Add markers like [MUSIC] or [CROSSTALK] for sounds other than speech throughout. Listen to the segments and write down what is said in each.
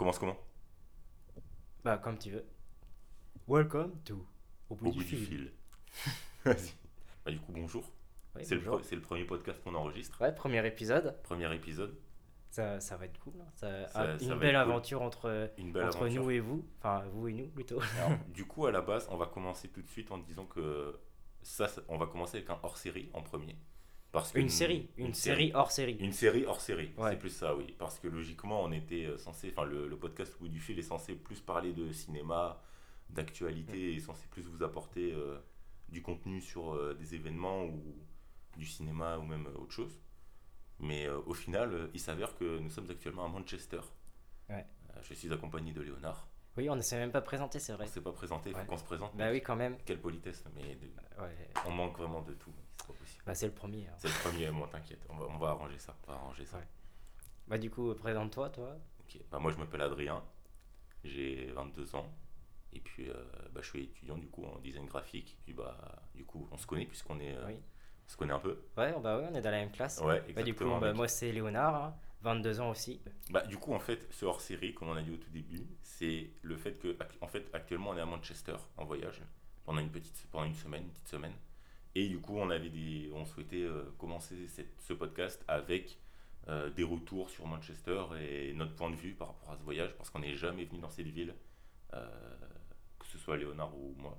commence comment Bah, comme tu veux. Welcome to Au bout, Au du, bout du fil. fil. [LAUGHS] Vas-y. Bah, du coup, bonjour. C'est, le, bonjour. pre- c'est le premier podcast qu'on enregistre. Ouais, premier épisode. Premier épisode. Ça, ça va être cool. hein. Ça- Ça- ça une belle cool. aventure entre, Une belle entre aventure. nous et vous. Enfin, vous et nous plutôt. [LAUGHS] Alors, du coup, à la base, on va commencer tout de suite en disant que ça, ça- on va commencer avec un hors-série en premier. Parce Une série. Une, série hors série. Une série hors série, Ouais. c'est plus ça, oui. Parce que logiquement, on était euh, censé, enfin, le, le podcast Au bout du fil est censé plus parler de cinéma, d'actualité, et censé plus vous apporter euh, du contenu sur euh, des événements ou du cinéma ou même autre chose. Mais euh, au final, il s'avère que nous sommes actuellement à Manchester. Ouais. Je suis accompagné de Léonard. Oui, on ne s'est même pas présenté, c'est On vrai. ne s'est pas présenté, il faut Ouais. qu'on se présente. Bah oui, quand même. Quelle politesse, mais de- Ouais. on manque vraiment de tout. C'est pas possible. Bah, c'est le premier. hein. C'est le premier, moi, t'inquiète. On va, on va arranger ça. On va arranger ça. Ouais. Bah, du coup, présente-toi, toi. Ok. Bah, moi, je m'appelle Adrien. J'ai 22 ans. Et puis, euh, bah, je suis étudiant du coup en design graphique. Puis, bah, du coup, on se connaît puisqu'on est, euh, Oui. on se connaît un peu. Ouais, bah ouais, on est dans la même classe. Ouais, Bah, du exactement. coup, bah, moi, c'est Léonard, hein, 22 ans aussi. Bah, du coup, en fait, ce hors-série, comme on a dit au tout début, c'est le fait que, en fait, actuellement, on est à Manchester en voyage pendant une petite, pendant une semaine, petite semaine. Et du coup, on avait des, on souhaitait euh, commencer ce podcast avec euh, des retours sur Manchester et notre point de vue par rapport à ce voyage, parce qu'on n'est jamais venu dans cette ville, euh, que ce soit Léonard ou moi.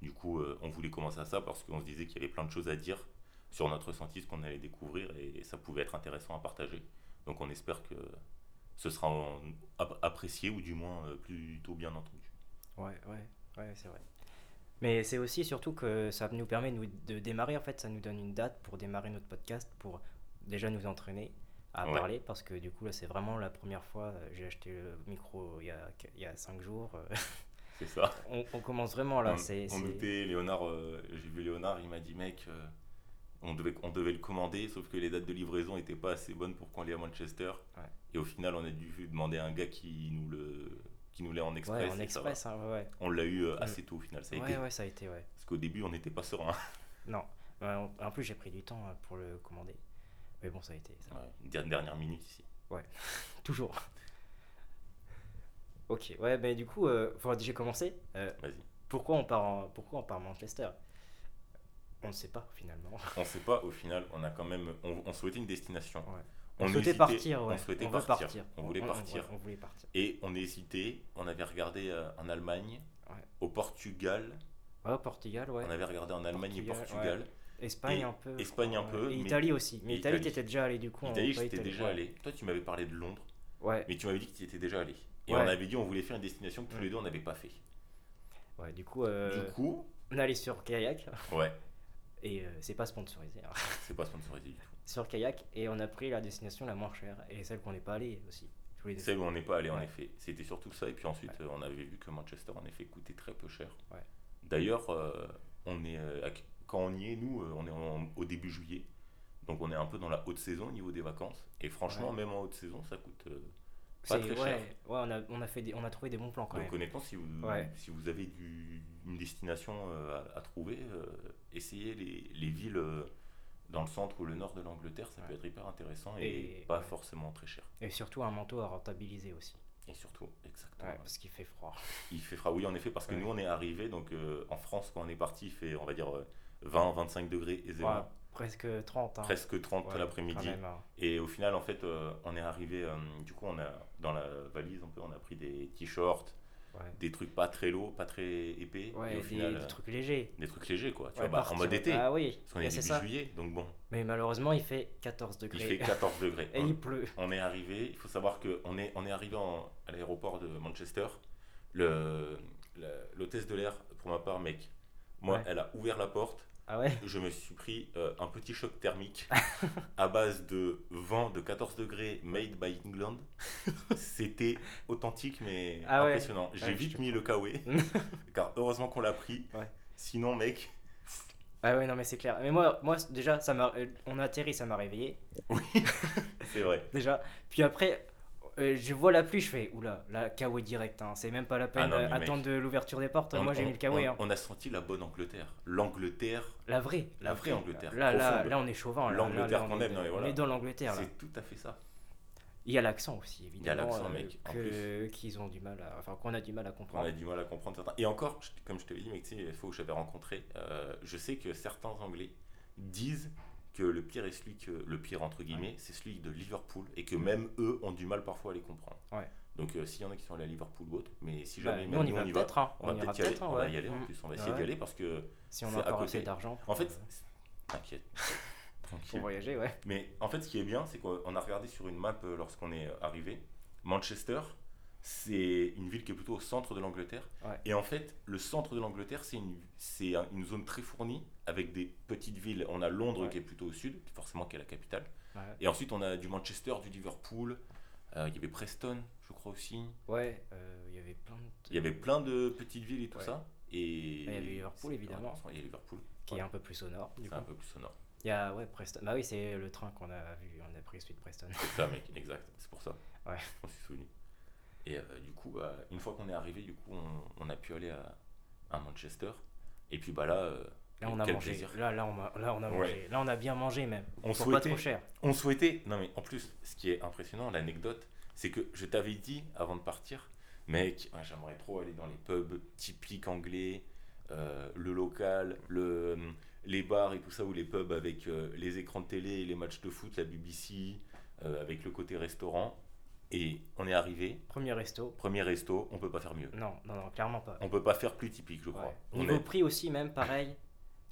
Du coup, on voulait commencer à ça parce qu'on se disait qu'il y avait plein de choses à dire sur notre ressenti, ce qu'on allait découvrir, et ça pouvait être intéressant à partager. Donc on espère que ce sera en- apprécié ou du moins euh, plutôt bien entendu. Ouais, ouais, ouais, c'est vrai. Mais c'est aussi surtout que ça nous permet nous, de démarrer, en fait, ça nous donne une date pour démarrer notre podcast, pour déjà nous entraîner à Ouais. parler, parce que du coup, là, c'est vraiment la première fois, euh, j'ai acheté le micro il y a, il y a cinq jours. euh, C'est ça. [LAUGHS] on, on commence vraiment là, on, on Léonard, euh, j'ai vu Léonard, il m'a dit mec, euh, on, devait, on devait le commander, sauf que les dates de livraison n'étaient pas assez bonnes pour qu'on l'ait à Manchester. Ouais. Et au final, on a dû demander à un gars qui nous le qui nous l'ait en express. Ouais, en express, hein, ouais. On l'a eu euh, assez tôt au final, ça a ouais. été. Ouais, ouais, ça a été, ouais. Parce qu'au début, on n'était pas serein. [LAUGHS] Non, Ouais, en plus, j'ai pris du temps euh, pour le commander. Mais bon, ça a été. ça. Ouais, une der- dernière minute ici. [LAUGHS] Toujours. Ok, ouais, mais du coup, euh, faut déjà commencer. Euh, Vas-y. pourquoi, on part en- pourquoi on part à Manchester? On ne sait pas finalement. On sait pas, au final, on a quand même. On, on souhaitait une destination. Ouais. On, On, souhaitait hésitait- partir, ouais. On souhaitait partir. On voulait partir. On, on voulait partir. Et on hésitait. On avait regardé euh, en Allemagne, Ouais. au Portugal. Ouais, au Portugal, ouais. On avait regardé en Allemagne et Portugal, Portugal. Espagne et un peu. je Espagne un peu. Et mais- Italie aussi. Mais Italie, t'étais déjà allé du coup. Italie, j'étais déjà allé. Toi, tu m'avais parlé de Londres, Ouais, mais tu m'avais dit que tu étais déjà allé. Et on avait dit on voulait faire une destination que tous les deux on n'avait pas fait. ouais, du coup, euh, Du coup, on allé sur Kayak. ouais, Et euh, c'est pas sponsorisé. hein. [LAUGHS] c'est pas sponsorisé du tout. sur Kayak. Et on a pris la destination la moins chère. Et celle qu'on n'est pas allé aussi. Celle où on n'est pas allé en effet. C'était surtout ça. Et puis ensuite, Ouais. euh, on avait vu que Manchester en effet coûtait très peu cher. Ouais. D'ailleurs, euh, on est euh, quand on y est, nous, on est en- au début juillet. Donc on est un peu dans la haute saison au niveau des vacances. Et franchement, même en haute saison, ça coûte pas très ouais, cher. ouais, on a, on a fait des, on a trouvé des bons plans quand Donc même. honnêtement, si vous, Ouais. si vous avez du- une destination euh, à, à trouver, euh, essayez les, les villes euh, dans le centre ou le nord de l'Angleterre, ça peut être hyper intéressant et, Et- pas ouais. forcément très cher. Et surtout un manteau à rentabiliser aussi. Et surtout, exactement. Ouais, parce qu'il fait froid. [LAUGHS] Il fait froid, oui, en effet, parce que Ouais. nous, on est arrivé, donc euh, en France, quand on est parti, il fait, on va dire, 20-25 degrés aisément. Presque 30. hein. Presque 30 Ouais, l'après-midi. hein. Et au final, en fait, euh, on est arrivé, euh, du coup, on a, dans la valise, on a pris des t-shirts, Ouais, des trucs pas très lourds, pas très épais. Ouais, et au des, final, des euh, trucs légers. des trucs légers, quoi. Tu vois, bah, en mode été. Ah oui, Parce qu'on est début ça. juillet, donc bon, Mais malheureusement, il fait 14 degrés. il fait 14 degrés. [LAUGHS] Et on, il pleut. on est arrivé, il faut savoir qu'on est, on est arrivé en- à l'aéroport de Manchester. Le- L'hôtesse de l'air, pour ma part, mec, moi, elle a ouvert la porte. Ah ouais Je me suis pris euh, un petit choc thermique à base de vent de 14 degrés made by England. [LAUGHS] C'était authentique, mais Ah ouais. impressionnant. J'ai Ouais, vite te mis le kawaii, car heureusement qu'on l'a pris. Ouais. Sinon, mec, Ah ouais, non, mais c'est clair. Mais moi, moi déjà, ça m'a, euh, on a atterri, ça m'a réveillé. [LAUGHS] c'est vrai. Déjà. Puis après, euh, je vois la pluie, je fais, oula, la kawaii direct. Hein. C'est même pas la peine Ah non, mais euh, attendre de l'ouverture des portes. On- moi, j'ai on- mis le kawaii. on, hein. on a senti la bonne Angleterre. L'Angleterre, La vraie. la vraie Angleterre. Là, là, là, on est chauvin. L'Angleterre on qu'on aime. On est dans l'Angleterre. C'est tout à fait ça. Il y a l'accent aussi, évidemment. Il y a l'accent, euh, mec, que- Qu'ils ont du mal à. Enfin, qu'on a du mal à On comprendre. a du mal à comprendre certains. Et encore, je- comme je te l'ai dit, mec, tu sais, les fois où j'avais rencontré, euh, je sais que certains Anglais disent que le pire est celui que le pire entre guillemets, c'est celui de Liverpool et que même eux ont du mal parfois à les comprendre. Ouais. Donc euh, s'il y en a qui sont allés à Liverpool ou autre, mais si Bah, jamais nous, même on y va va, peut-être. hein. on va ira peut-être y aller. peut-être, on va y aller en plus, on va essayer d'y aller parce que Si on a encore assez d'argent. en fait, euh, [LAUGHS] t'inquiète, [LAUGHS] pour voyager, ouais. Mais en fait, ce qui est bien, c'est qu'on a regardé sur une map euh, lorsqu'on est arrivé. Manchester, c'est une ville qui est plutôt au centre de l'Angleterre. Ouais. Et en fait, le centre de l'Angleterre, c'est une, c'est un- une zone très fournie avec des petites villes. On a Londres Ouais. qui est plutôt au sud, qui forcément qui est la capitale. Ouais. Et ensuite, on a du Manchester, du Liverpool. Euh, il y avait Preston, je crois aussi. Ouais, euh, il y avait plein de. Il y avait plein de petites villes et tout ça. Et il y avait Liverpool, évidemment. Il y a Liverpool. qui est un peu plus au nord. C'est un peu plus sonore. Il y a ouais, Preston. Bah oui, c'est le train qu'on a vu. On a pris celui de Preston. C'est ça, mec, exact. C'est pour ça. Ouais. M'en suis souvenu. Et euh, du coup, bah, une fois qu'on est arrivé, du coup, on, on a pu aller à, à Manchester. Et puis, bah là, euh, Là, on a quel mangé. plaisir. Là, là, on a, là, on a Ouais. mangé. Là, on a bien mangé même. On Pour pas souhaitait, trop cher. on souhaitait. Non, mais en plus, ce qui est impressionnant, l'anecdote, c'est que je t'avais dit avant de partir, mec, ouais, j'aimerais trop aller dans les pubs typiques anglais, euh, le local, le, les bars et tout ça, ou les pubs avec euh, les écrans de télé les matchs de foot, la BBC, euh, avec le côté restaurant. Et on est arrivé, Premier resto. premier resto, on peut pas faire mieux. Non, non, non, clairement pas. On peut pas faire plus typique, je crois. Ouais. On Niveau est prix aussi, même pareil.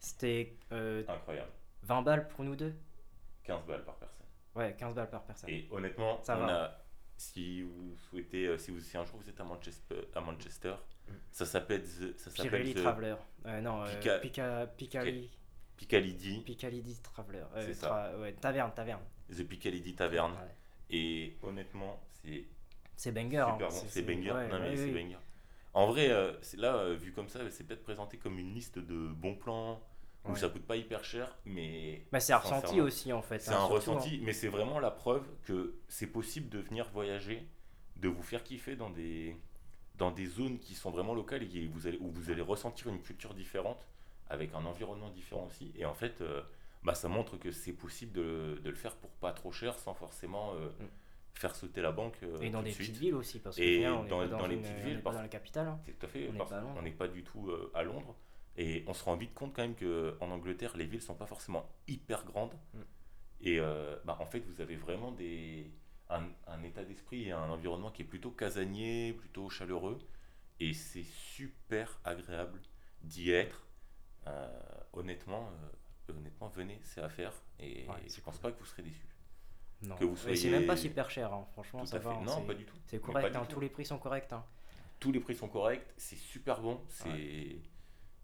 C'était euh, incroyable. 20 balles pour nous deux? 15 balles par personne. Ouais, 15 balles par personne. Et honnêtement, Ça on va. a, si vous souhaitez, euh, si, vous, si un jour vous êtes à Manchester, à Manchester Mm. ça s'appelle The- ça s'appelle Pirelli The Traveler. Euh, non, euh, Pica- Pica, Picali, Piccadilly, Picalidi Traveler. Euh, C'est ça. tra- ouais, taverne, taverne. The Piccadilly Tavern. Ouais. Et honnêtement, c'est C'est banger. super hein. bon. C'est- banger. ouais, non mais ouais, c'est banger. En vrai, euh, c'est là, euh, vu comme ça, c'est peut-être présenté comme une liste de bons plans où Ouais. ça coûte pas hyper cher, mais Bah, c'est ressenti sincèrement, aussi en fait. C'est hein, un ressenti, mais c'est vraiment la preuve que c'est possible de venir voyager, de vous faire kiffer dans des, dans des zones qui sont vraiment locales et qui- vous allez, où vous allez ressentir une culture différente, avec un environnement différent aussi. Et en fait, euh, bah, ça montre que c'est possible de, de le faire pour pas trop cher sans forcément euh, Mm. Faire sauter la banque. euh. Et dans de des petites villes aussi, parce que Et on est dans- dans les une- petites villes, pas dans la capitale. hein. C'est tout à fait, On n'est pas du tout euh, à Londres. Et on se rend vite compte quand même qu'en Angleterre, les villes sont pas forcément hyper grandes. Mm. Et euh, bah, en fait, vous avez vraiment des, un, un état d'esprit et un environnement qui est plutôt casanier, plutôt chaleureux. Et c'est super agréable d'y être. Honnêtement, honnêtement, venez, c'est à faire. Et Ouais, je c'est pense cool. pas que vous serez déçus. Non. que vous Et c'est soyez- même pas super cher, hein. franchement, Tout ça à va. fait. hein, Non, pas du tout. C'est correct, hein, tout. tous les prix sont corrects. hein. tous les prix sont corrects, c'est super bon, c'est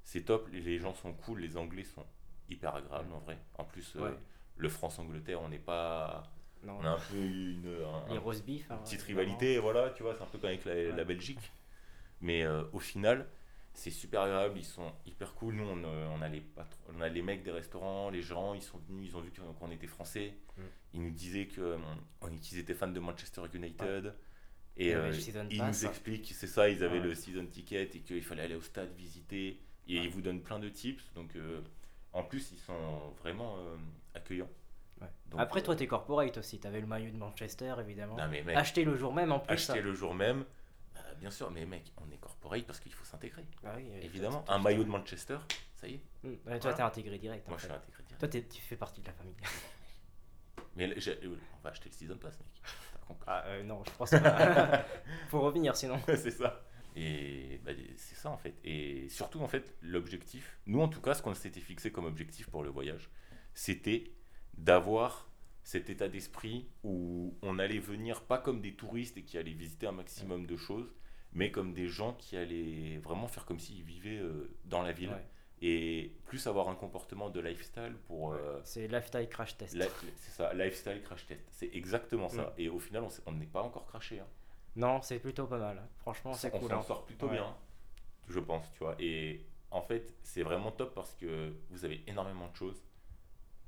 c'est top, les- gens sont cool, les Anglais sont hyper agréables en vrai. En plus, euh, Ouais. le France-Angleterre, on n'est pas. Non, On a un peu une, un- les un- beef. hein, une petite rivalité, voilà, tu vois, c'est un peu comme avec la, la Ouais. Belgique. Mais euh, au final, c'est super agréable, ils sont hyper cool. Nous, on, euh, on a les on a les mecs des restaurants, les gens, ils sont venus, ils ont vu qu'on était français. Mm. Ils nous disaient que, euh, on- qu'ils étaient fans de Manchester United. Et euh, ils pass. nous expliquent, c'est ça, ils avaient Ouais. le season ticket et qu'il fallait aller au stade visiter. Et Ouais. ils vous donnent plein de tips. Donc, euh, en plus, ils sont vraiment euh, accueillants. Ouais. Donc, Après, toi, t'es corporate aussi. T'avais le maillot de Manchester, évidemment. non, mais mec, Acheter le jour même en plus. acheter ça. le jour même. Bah, bien sûr, mais mec, on est corporate parce qu'il faut s'intégrer. Ah oui, Évidemment, toi, un maillot de Manchester, ça y est. Hmm, ouais, toi, Voilà. t'es intégré direct. Moi, je suis intégré direct. Toi, tu fais partie de la famille. [LAUGHS] Mais euh, on va acheter le season pass, mec. Ah euh, non, je pense pas. [LAUGHS] Faut revenir sinon. [LAUGHS] c'est ça. Et bah, c'est ça en fait. Et surtout en fait, l'objectif, nous en tout cas, ce qu'on s'était fixé comme objectif pour le voyage, c'était d'avoir cet état d'esprit où on allait venir pas comme des touristes et qui allaient visiter un maximum de choses, mais comme des gens qui allaient vraiment faire comme s'ils vivaient euh, dans la ville Ouais. et plus avoir un comportement de lifestyle pour euh, C'est lifestyle crash test. c'est ça, lifestyle crash test. C'est exactement ça. Mm. Et au final, on on n'est pas encore craché. hein. Non, c'est plutôt pas mal. Franchement, c'est on cool. s'en hein. sort plutôt bien, je pense, tu vois. Et en fait, c'est vraiment top parce que vous avez énormément de choses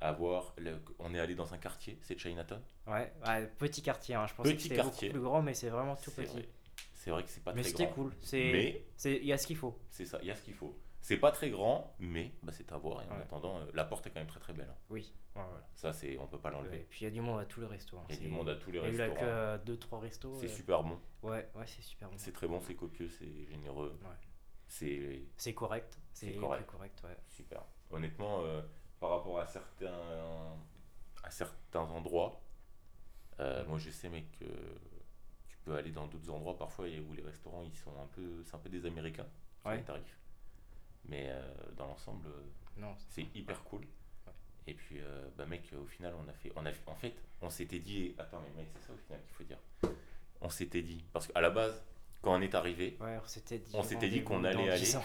à voir. Le- on est allé dans un quartier, c'est Chinatown. Ouais, ouais, petit quartier. hein. Je pensais que Petit c'était quartier. beaucoup plus grand, mais c'est vraiment tout petit. vrai. C'est vrai que c'est pas Mais très c'était grand. cool. C'est, Mais c'est, il y a ce qu'il faut. c'est ça, il y a ce qu'il faut. C'est pas très grand, mais bah, c'est à voir. Et en Ouais. attendant, euh, la porte est quand même très très belle. hein. Oui. Ouais, ouais. Ça, c'est, on peut pas l'enlever. Et puis il y a du monde à tous les restos. hein. Il y a du monde à tous les Il y a que 2-3 restos. C'est euh, super bon. Ouais, ouais, c'est super bon. C'est très bon, c'est copieux, c'est généreux. C'est C'est correct. C'est correct. correct. ouais. super. Honnêtement, euh, par rapport à certains, à certains endroits, moi je sais, mec, que tu peux aller dans d'autres endroits parfois et où les restaurants ils sont un peu, c'est un peu des Américains sur Ouais. les tarifs. Mais euh, dans l'ensemble, euh, c'est- hyper cool. Ouais. Et puis, euh, bah mec, au final, on a fait, on a, en fait, on s'était dit, attends, mais mec, c'est ça au final qu'il faut dire. On s'était dit, parce qu'à la base, quand on est arrivé, Ouais, on s'était dit. On s'était dit qu'on allait aller- 10 ans.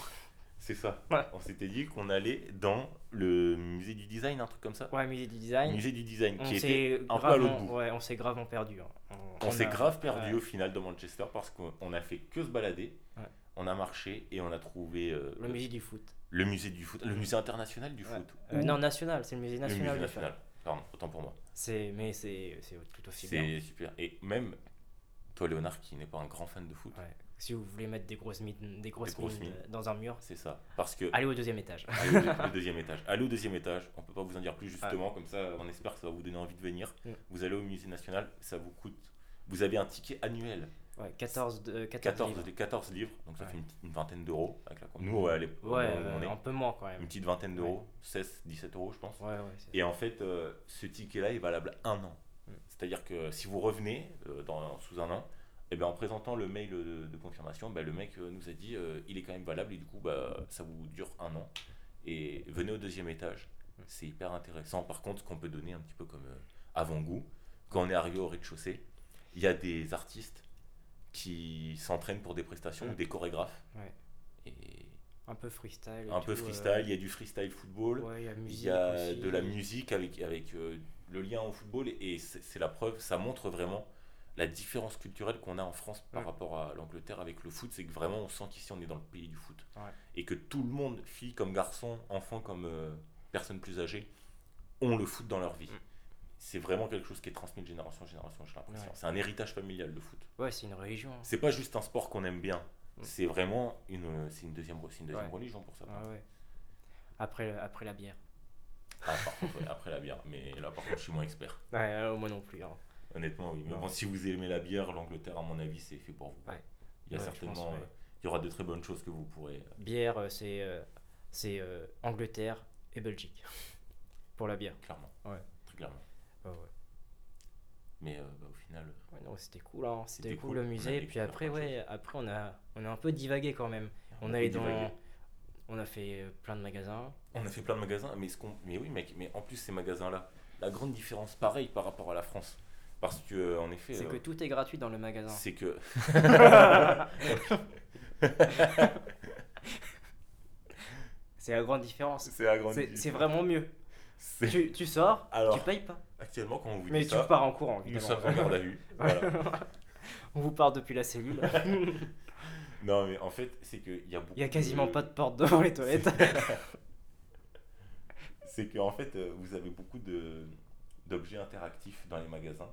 C'est ça. Ouais. On s'était dit qu'on allait dans le musée du design, un truc comme ça. Ouais, musée du design. Musée du design, on qui était s'est un peu à l'autre bout. ouais, on s'est gravement perdu. hein. On, s'est a- grave perdu ouais. au final dans Manchester parce qu'on a fait que se balader. Ouais. On a marché et on a trouvé euh, Le musée du foot. le musée du foot, le musée international du foot. Euh, non, national, c'est le musée le national. musée du foot. national. Pardon, autant pour moi. C'est, mais c'est, aussi bien. C'est super. Et même toi, Léonard, qui n'est pas un grand fan de foot, Ouais. Si vous voulez mettre des grosses mines, des grosses grosses mines mines. dans un mur, c'est ça. Parce que allez au deuxième étage. Allez au, deux- au deuxième étage. Allez au deuxième étage. On peut pas vous en dire plus justement, comme ça on espère que ça va vous donner envie de venir. Mm. Vous allez au musée national, ça vous coûte. Vous avez un ticket annuel, Ouais, 14, de, 14, 14, livres. des 14 livres, donc ça Ouais. fait une, vingtaine d'euros. Avec la... Nous, ouais, où euh, on est, un peu moins quand même. une petite vingtaine d'euros, 16, 17 euros je pense. Ouais, ouais. c'est- Et en fait, euh, ce ticket-là est valable un an. Mm. C'est-à-dire que si vous revenez euh, dans, sous un an, et ben, en présentant le mail de, de confirmation, ben, le mec euh, nous a dit euh, il est quand même valable et du coup bah, ça vous dure un an. Et venez au deuxième étage. C'est hyper intéressant. Par contre, ce qu'on peut donner un petit peu comme euh, avant-goût, quand on est arrivé au rez-de-chaussée, il y a des artistes qui s'entraînent pour des prestations ou des chorégraphes. Ouais. Et Un peu freestyle. et un peu euh, freestyle, il y a du freestyle football. Ouais, il y a Il musique. y a aussi. de la musique avec, avec euh, le lien au football et c'est la preuve, ça montre vraiment la différence culturelle qu'on a en France par Ouais. rapport à l'Angleterre avec le foot, c'est que vraiment on sent qu'ici on est dans le pays du foot Ouais. et que tout le monde, filles comme garçons, enfants comme euh, personnes plus âgées, ont le foot dans leur vie. Mm. C'est vraiment quelque chose qui est transmis de génération en génération, j'ai l'impression. Ouais. C'est un héritage familial le foot. Ouais, c'est une religion. hein. C'est pas juste un sport qu'on aime bien, Mm. c'est vraiment une, c'est une deuxième, c'est une deuxième Ouais. religion pour ça. Ouais, ouais. Après, après la bière. Ah, par contre, ouais, après la bière, mais là par contre je suis moins expert. Ouais, euh, moi non plus. hein. Honnêtement, oui. Mais bon, si vous aimez la bière, l'Angleterre, à mon avis, c'est fait pour vous. Ouais. Il y a Ouais, certainement, pense, euh, il y aura de très bonnes choses que vous pourrez. euh, Bière, euh, c'est, c'est Angleterre et Belgique. [LAUGHS] Pour la bière. clairement. Ouais. Très clairement. Ouais. Mais euh, bah, au final, Ouais, non, c'était cool, hein. c'était cool, cool, le on musée. Et puis après, ouais, après on a, on a un peu divagué quand même. On, a allait dans, on a fait plein de magasins. on a fait plein de magasins, mais, ce mais oui, mec, mais en plus, ces magasins-là, la grande différence, pareil par rapport à la France. Parce que, en effet, C'est euh, que tout est gratuit dans le magasin. c'est que. [LAUGHS] C'est la grande différence. c'est la grande C'est c'est différence. vraiment mieux. Tu, tu sors, Alors, tu payes pas. actuellement, quand on vous Mais dit tu ça, pars en courant, nous sommes en garde à vue. [LAUGHS] Voilà. [LAUGHS] on vous part depuis la cellule. Non, mais en fait, c'est qu'il y a beaucoup. Il y a quasiment de- pas de porte devant les toilettes. c'est qu'en fait, euh, vous avez beaucoup de, d'objets interactifs dans les magasins.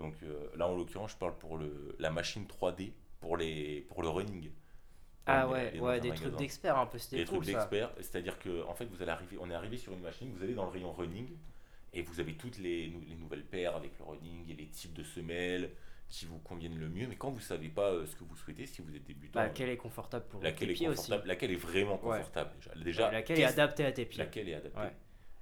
Donc euh, là, en l'occurrence, je parle pour le, la machine 3D, pour, les, pour le running. ah On ouais, ouais, des trucs d'experts un peu, c'était Des cool trucs ça. d'experts, c'est-à-dire que en fait, vous allez arriver, on est arrivé sur une machine, vous allez dans le rayon running, et vous avez toutes les, les nouvelles paires avec le running et les types de semelles qui vous conviennent le mieux. Mais quand vous savez pas euh, ce que vous souhaitez, si vous êtes débutant, Bah, euh, laquelle est confortable pour laquelle tes est pieds aussi. confortable, laquelle est vraiment Ouais. confortable déjà. Déjà, laquelle est adaptée à tes pieds. laquelle est adaptée. Ouais.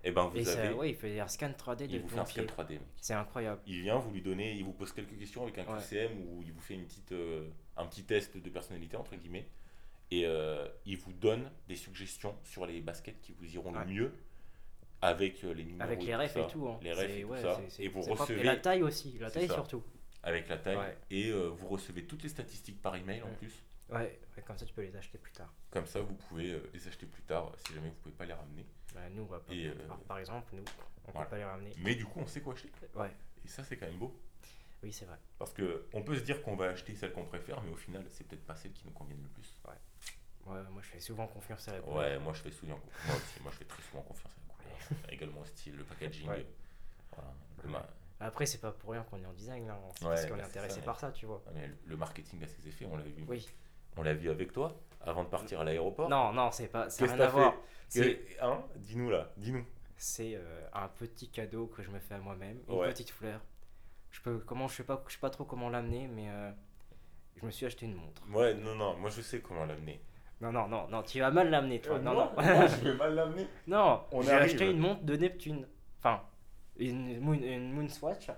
Et ben vous Et avez, ouais, il fait un scan 3D de il vous fait un scan pied. 3D. mec. C'est incroyable. Il vient, vous lui donnez, il vous pose quelques questions avec un Ouais. QCM ou il vous fait une petite, euh, un petit test de personnalité entre guillemets. Et euh, il vous donne des suggestions sur les baskets qui vous iront Ouais. le mieux avec euh, les numéros. Avec les refs et tout. hein. Les refs et tout ouais, ça. Et vous recevez Et la taille aussi, la taille ça. surtout. avec la taille et euh, vous recevez toutes les statistiques par email en Ouais. plus. Ouais, ouais, comme ça tu peux les acheter plus tard. Comme ça, vous pouvez euh, les acheter plus tard si jamais vous pouvez pas les ramener. Bah, nous, on va pas. Et, euh, par exemple, nous, on voilà. peut pas les ramener. Mais du coup, on sait quoi acheter. Ouais, Et ça, c'est quand même beau. oui, c'est vrai. Parce que on peut se dire qu'on va acheter celle qu'on préfère, mais au final, c'est peut-être pas celle qui nous convienne le plus. Ouais, moi, je fais souvent confiance à la couleur. Ouais, moi je fais souvent, moi aussi, moi je fais très souvent confiance à la couleur. [LAUGHS] Également au style, le packaging. Ouais. voilà, le, ma- Après, c'est pas pour rien qu'on est en design, là. C'est Ouais, parce qu'on bah, est c'est intéressé ça, par ça, tu vois. mais le marketing a ses effets, on l'a vu. Oui, On l'a vu avec toi avant de partir à l'aéroport. Non, non, c'est pas, ça Qu'est-ce que rien t'as à voir. fait C'est Hein Dis-nous là, dis-nous. c'est, euh, un petit cadeau que je me fais à moi-même, une Ouais. petite fleur. Je peux, comment, je sais pas, je sais pas trop comment l'amener, mais euh, je me suis acheté une montre. Ouais, non, non, moi je sais comment l'amener. Non, non, non, non, tu vas mal l'amener, toi. Euh, non, moi, non. [LAUGHS] moi, [LAUGHS] je vais mal l'amener. non, On j'ai acheté une montre de Neptune. Enfin, une, moon, une Moonswatch,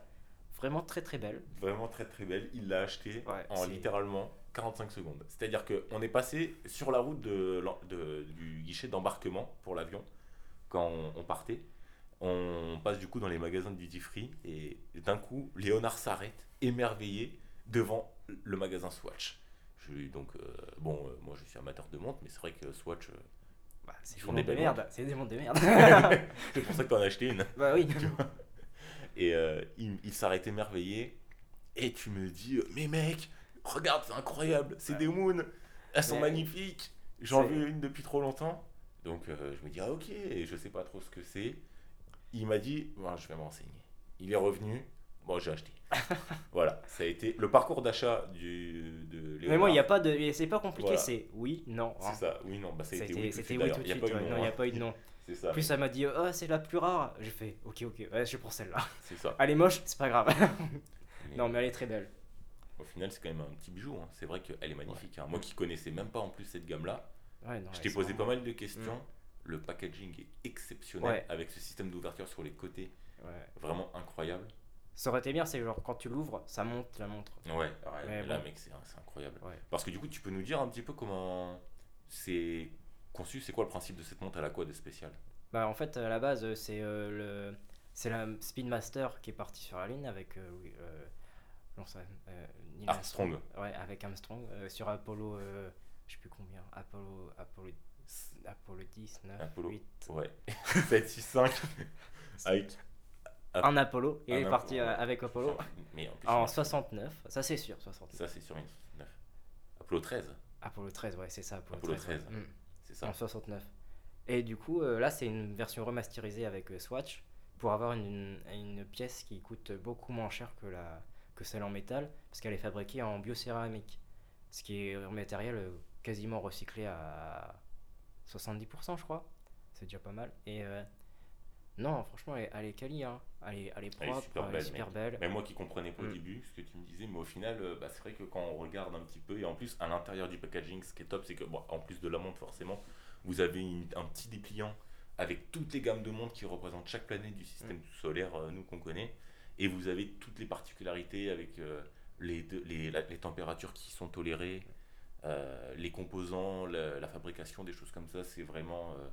vraiment très très belle. Vraiment très très belle. Il l'a acheté Ouais, en littéralement 45 secondes. C'est-à-dire qu'on est passé sur la route de, l'en- de- du guichet d'embarquement pour l'avion quand on, on partait. On passe du coup dans les magasins de duty free et d'un coup, Léonard s'arrête émerveillé devant le magasin Swatch. Je, donc, euh, bon, euh, moi je suis amateur de montres, mais c'est vrai que Swatch, euh, Bah, c'est des des de merde. C'est des montres de merde. [LAUGHS] [LAUGHS] c'est pour ça que t'en as acheté une. bah oui. [LAUGHS] Et il, il s'arrête émerveillé. Et tu me dis, mais mec, regarde, c'est incroyable, c'est Ouais. des moons, elles sont magnifiques. J'en veux une depuis trop longtemps. Donc euh, je me dis, ah ok, je sais pas trop ce que c'est. Il m'a dit, Bon, je vais me renseigner. Il est revenu, bon, j'ai acheté. [LAUGHS] voilà, ça a été le parcours d'achat du, de Mais moi, il n'y a pas de. C'est pas compliqué, Voilà. c'est oui, non. hein. C'est ça, oui, non, bah ça C'était oui. tout de suite, Il y a pas eu ouais. Non, n'y a pas eu de nom. [LAUGHS] C'est ça, plus, elle m'a dit, oh, c'est la plus rare. J'ai fait, ok, ok, ouais, je prends celle-là. c'est ça. Elle est moche, c'est pas grave. [LAUGHS] Non, mais elle est très belle. Au final, c'est quand même un petit bijou. hein. C'est vrai qu'elle est magnifique. hein. Moi qui connaissais même pas en plus cette gamme-là, Ouais, je t'ai posé pas mal de questions. Mm. Le packaging est exceptionnel avec ce système d'ouverture sur les côtés, vraiment incroyable. Ça aurait été bien, c'est genre quand tu l'ouvres, ça monte la montre. Ouais, ouais, Mais là, bon. mec, c'est incroyable. Parce que du coup, tu peux nous dire un petit peu comment c'est conçu, c'est quoi le principe de cette montre, elle a quoi de spécial? Bah, en fait, à la base, euh, c'est euh, le. C'est la Speedmaster qui est partie sur la ligne avec. euh, euh, Armstrong. Ouais, avec Armstrong euh, sur Apollo, euh, je sais plus combien, Apollo, Apollo, Apollo 10, 9, Apollo. 8. Ouais, 7, 6, 5. avec. Un Apollo, il Un est Apollo, parti ouais. avec Apollo Mais en plus, en il- 69, ça c'est sûr, 69. ça, c'est sur une 9. Apollo 13, Apollo 13, ouais, c'est ça, Apollo, Apollo 13. 13. ouais. Mm. c'est ça. En 69. Et du coup, euh, là, c'est une version remasterisée avec euh, Swatch pour avoir une, une pièce qui coûte beaucoup moins cher que, la, que celle en métal parce qu'elle est fabriquée en biocéramique. Ce qui est un matériel euh, quasiment recyclé à 70%, je crois. C'est déjà pas mal. Et euh, non, franchement, elle, elle est quali. Hein. Elle, est, elle est Elle est propre, super elle est belle, super belle. Mais moi qui comprenais pas au Mm. début ce que tu me disais, mais au final, euh, bah, c'est vrai que quand on regarde un petit peu, et en plus à l'intérieur du packaging, ce qui est top, c'est que, bon, en plus de la montre forcément, vous avez une- un petit dépliant avec toutes les gammes de montres qui représentent chaque planète du système Mm. solaire, euh, nous qu'on connaît, et vous avez toutes les particularités avec euh, les, deux- les, la- les températures qui sont tolérées, euh, les composants, la, la fabrication, des choses comme ça, c'est vraiment... euh,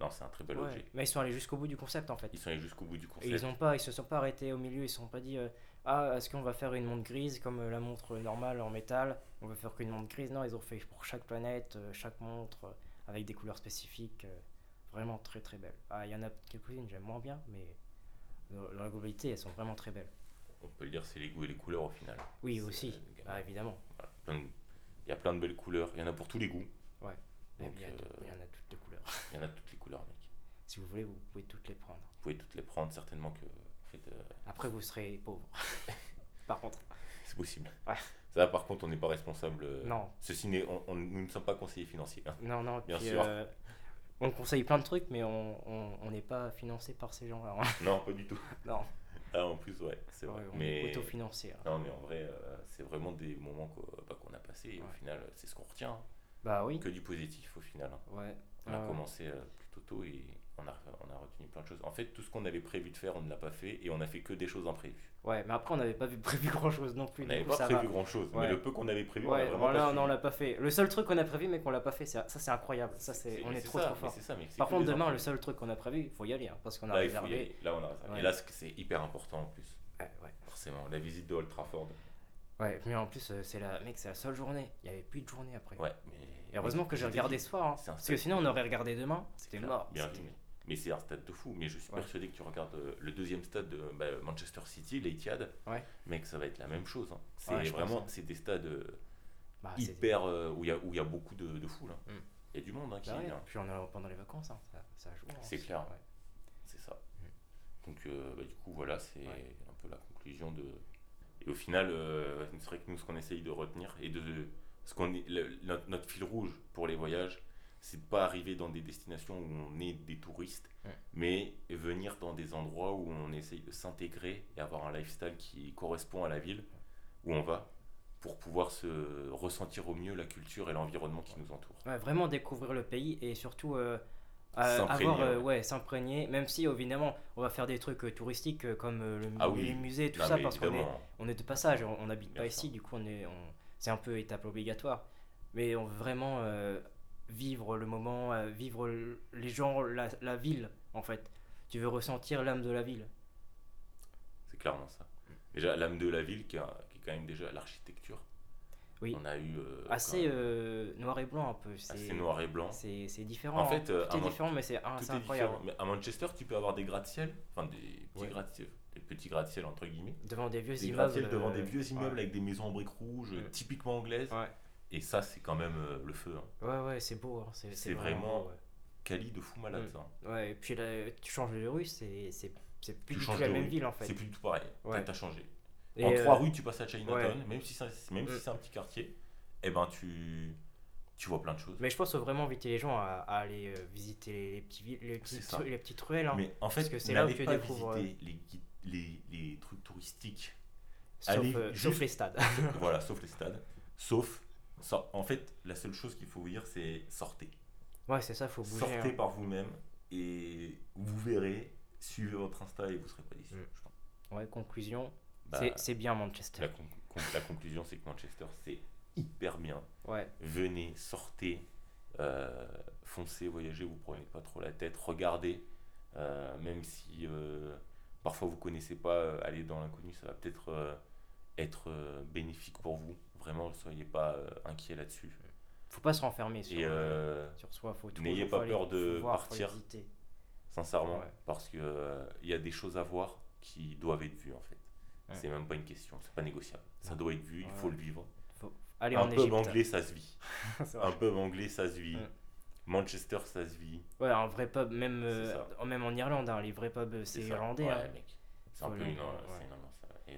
non, c'est un très bel Ouais. objet. Mais ils sont allés jusqu'au bout du concept en fait. Ils sont allés jusqu'au bout du Et concept. ils ont pas, ils se sont pas arrêtés au milieu, ils se sont pas dit euh, ah est-ce qu'on va faire une montre grise comme la montre normale en métal, on va faire qu'une montre grise? Non, ils ont fait pour chaque planète, chaque montre avec des couleurs spécifiques, euh, vraiment très très belles. Ah il y en a quelques-unes que j'aime moins bien, mais dans, la globalité elles sont vraiment très belles. On peut le dire, c'est les goûts et les couleurs au final. Oui aussi, euh, des gammes. ah, évidemment. Voilà, Il y a plein de belles couleurs, il y en a pour tous les goûts. Mais Donc, il y, a euh, il y en a toutes les couleurs. il y en a toutes les couleurs, mec. [LAUGHS] Si vous voulez, vous pouvez toutes les prendre. Vous pouvez toutes les prendre, certainement que en fait, euh, Après vous serez pauvre. [LAUGHS] Par contre, c'est possible. Ouais. Ça, par contre, on n'est pas responsable. euh, non. Ceci n'est, on, on- nous ne sommes pas conseillers financiers. hein. Non, non, Bien sûr. euh, on conseille plein de trucs, mais on on- on n'est pas financé par ces gens-là. hein. Non, pas du tout. [LAUGHS] non, Ah, en plus, ouais, c'est vrai. Ouais, on mais est autofinancé. hein. non, mais en vrai, euh, c'est vraiment des moments qu'on, bah, a passés. Et au final, c'est ce qu'on retient. hein. Bah oui, Que du positif au final. ouais. On a commencé euh, plutôt tôt et on a, on a retenu plein de choses. En fait, tout ce qu'on avait prévu de faire, on ne l'a pas fait et on a fait que des choses imprévues. ouais, mais après on n'avait pas vu [LAUGHS] prévu grand-chose non plus. On n'avait pas ça prévu va. grand chose, mais le peu qu'on avait prévu, on Ouais, l'a vraiment voilà, pas non, on l'a pas fait. Le seul truc qu'on a prévu, mais qu'on l'a pas fait, c'est- ça c'est incroyable. Ça c'est, on est trop ça, trop fort. ça, Par contre, demain, le seul truc qu'on a prévu, il faut y aller, hein, parce qu'on a Là, il faut y réservé. aller. Là, on a réservé. Ouais. Et là, c'est- hyper important en plus. Forcément, la visite de Old Trafford. Ouais, mais en plus, euh, c'est la, mec, c'est la seule journée. Il y avait plus de journée après. Ouais, mais. Et heureusement que j'ai regardé ce soir, hein, parce que sinon on aurait regardé demain. C'était mort. Bien. Mais c'est un stade de fou. Mais je suis Ouais. persuadé que tu regardes euh, le deuxième stade de bah, Manchester City, l'Etihad. Ouais. Mec, ça va être la même chose. hein. C'est Ouais, vraiment, hein. c'est des stades euh, Bah, hyper euh, où il y a y beaucoup de, de foule. hein. Mm. Il y a du monde hein, qui Bah vient. Puis on a pendant les vacances, ça, ça joue. C'est clair. C'est ça. Mm. Donc, euh, du coup, voilà, c'est un peu la conclusion de. Et au final, euh, c'est vrai que nous, ce qu'on essaye de retenir et de ce qu'on notre, notre fil rouge pour les voyages, c'est de pas arriver dans des destinations où on est des touristes, Ouais. mais venir dans des endroits où on essaye de s'intégrer et avoir un lifestyle qui correspond à la ville où on va pour pouvoir se ressentir au mieux la culture et l'environnement qui nous entoure. Ouais, vraiment découvrir le pays et surtout euh, euh, S'imprégner, avoir euh, ouais. s'imprégner même si évidemment on va faire des trucs euh, touristiques comme le, Ah oui. les musées tout Non, ça parce qu'on est, on est de passage on n'habite pas sûr. ici du coup on est on- c'est un peu étape obligatoire mais on veut vraiment vivre le moment euh, vivre les gens la, la ville en fait tu veux ressentir l'âme de la ville c'est clairement ça. Déjà, l'âme de la ville qui, a- qui est quand même déjà l'architecture. Oui. On a eu euh, assez euh, noir et blanc un peu c'est assez noir et blanc. c'est c'est différent En fait, tout est différent mais c'est incroyable différent. Mais à Manchester, tu peux avoir des gratte-ciel, enfin des petits Ouais. gratte-ciel, des petits gratte-ciel entre guillemets. devant des vieux Des immeubles devant des vieux immeubles ouais. avec des maisons en briques rouges, typiquement anglaises. Et ça, c'est quand même euh, le feu. hein. Ouais, ouais, c'est beau. hein, C'est, C'est vraiment beau, Cali de fou malade, Mm. ça. ouais. Ouais, et puis là, tu changes de rue, c'est, c'est, c'est plus Tu du tout la même rue. ville en fait. C'est plus du tout pareil. Ouais. T'as changé. Et, en euh, trois rues, tu passes à Chinatown, ouais. même si c'est même si Mm. c'est un petit quartier, et ben tu tu vois plein de choses. Mais je pense faut vraiment inviter les gens à, à aller euh, visiter les, les petits villes, les, petites, les ruelles. hein. Mais en fait, Parce que c'est là où tu découvres, visiter les, les, les trucs touristiques. sauf, allez euh, juste- sauf les stades. [LAUGHS] voilà, sauf les stades. Sauf, en fait, la seule chose qu'il faut vous dire, c'est sortez. ouais, c'est ça, faut bouger. Sortez hein. par vous-même et vous verrez, suivez votre Insta et vous serez pas déçus. Mm. je pense. Ouais, conclusion, Bah, c'est, bien Manchester. la, con- con- la conclusion, c'est que Manchester, c'est hyper bien. Ouais, Venez, sortez, euh, foncez, voyagez, vous prenez pas trop la tête, regardez, euh, même si euh, parfois vous connaissez pas, aller dans l'inconnu, ça va peut-être être bénéfique pour vous. Vraiment, soyez pas euh, inquiets là-dessus. faut pas se renfermer sur, euh, euh, sur soi. Faut toujours- n'ayez faut pas aller- peur de voir, partir. sincèrement, Ouais. parce que euh, il y a des choses à voir qui doivent être vues en fait. Ouais. C'est même pas une question, c'est pas négociable. Ça Ouais. doit être vu, il faut le vivre. Faut aller un en pub anglais, ça se vit. [LAUGHS] Un pub anglais, ça se vit. Manchester, ça se vit. Ouais, un vrai pub, même, euh, même en Irlande, hein, les vrais pubs, c'est irlandais. Ouais, hein. C'est un peu une, ouais. une ambiance riche.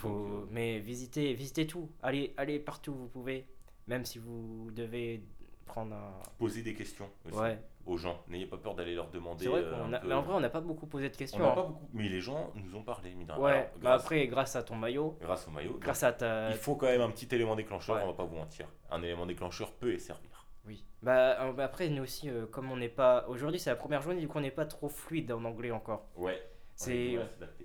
Faut, euh, mais visitez, visitez tout. Allez, allez partout où vous pouvez. Même si vous devez prendre un. Posez des questions aussi Ouais. aux gens. N'ayez pas peur d'aller leur demander. Vrai euh, a. peu- Mais en vrai, on n'a pas beaucoup posé de on questions. hein. pas beaucoup, mais les gens nous ont parlé. mine. Ouais. Alors, bah après, grâce à ton maillot, grâce au maillot. grâce à ta. Il faut quand même un petit élément déclencheur, Ouais. on va pas vous mentir. Un élément déclencheur peut y servir. Oui. Bah bah après, nous aussi, euh, comme on n'est pas. Aujourd'hui, c'est la première journée, du coup, on n'est pas trop fluide en anglais encore. Ouais. C'est.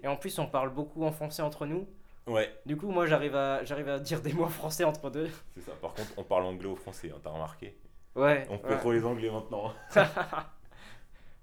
Et en plus, on parle beaucoup en français entre nous. Ouais, Du coup, moi, j'arrive à, j'arrive à dire des mots français entre deux. c'est ça. Par contre, on parle anglais au français, hein, t'as remarqué Ouais. On fait ouais. trop les anglais maintenant. [LAUGHS]